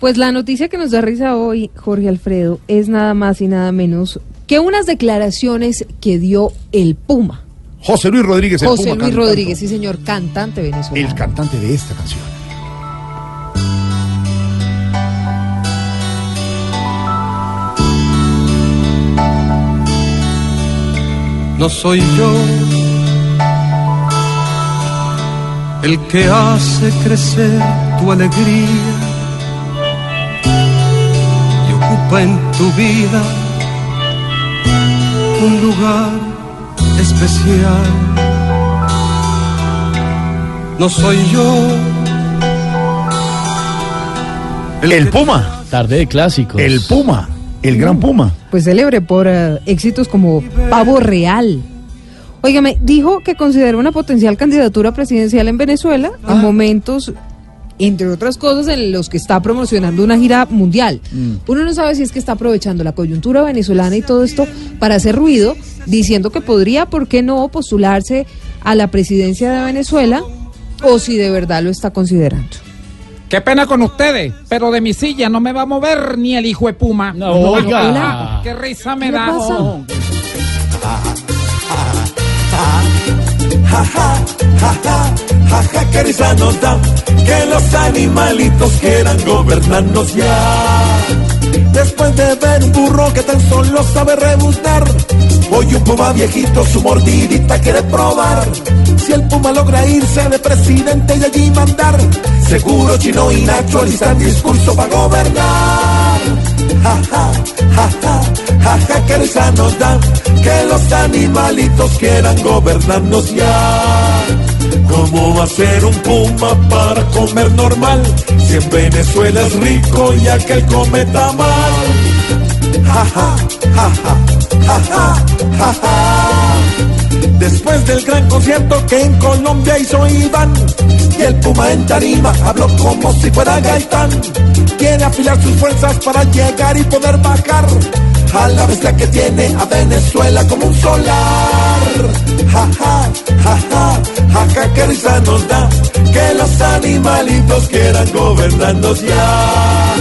Pues la noticia que nos da risa hoy, Jorge Alfredo, es nada más y nada menos que unas declaraciones que dio el Puma. José Luis Rodríguez, el José Puma Luis. Rodríguez, sí señor, cantante venezolano. El cantante de esta canción. No soy yo el que hace crecer tu alegría ocupa en tu vida un lugar especial. No soy yo El Puma, Tarde de clásicos. el Puma, el gran Puma. Pues célebre por eh, éxitos como Pavo Real. Óigame, dijo que considera una potencial candidatura presidencial en Venezuela Ah. en momentos, entre otras cosas, en los que está promocionando una gira mundial. Mm. Uno no sabe si es que está aprovechando la coyuntura venezolana y todo esto para hacer ruido, diciendo que podría, ¿por qué no?, postularse a la presidencia de Venezuela o si de verdad lo está considerando. Qué pena con ustedes, pero de mi silla no me va a mover ni el hijo de Puma. No, oiga. Hola. Qué risa me ¿Qué le da. pasa? Jaja, que risa nos da que los animalitos quieran gobernarnos ya. Después de ver un burro que tan solo sabe rebuznar, hoy un puma viejito su mordidita quiere probar. Si el puma logra irse de presidente y allí mandar, seguro Chino y Nacho alistan discurso para gobernar. Jaja, jaja, jaja, que risa nos da que los animalitos quieran gobernarnos ya. ¿Cómo va a ser un puma para comer normal? Si en Venezuela es rico y aquel come tamal. Ja, ja, ja, ja, ja, ja, ja. Después del gran concierto que en Colombia hizo Iván Y el Puma en tarima habló como si fuera Gaitán Quiere afilar sus fuerzas para llegar y poder bajar A la bestia que tiene a Venezuela como un animalitos que eran gobernandos ya.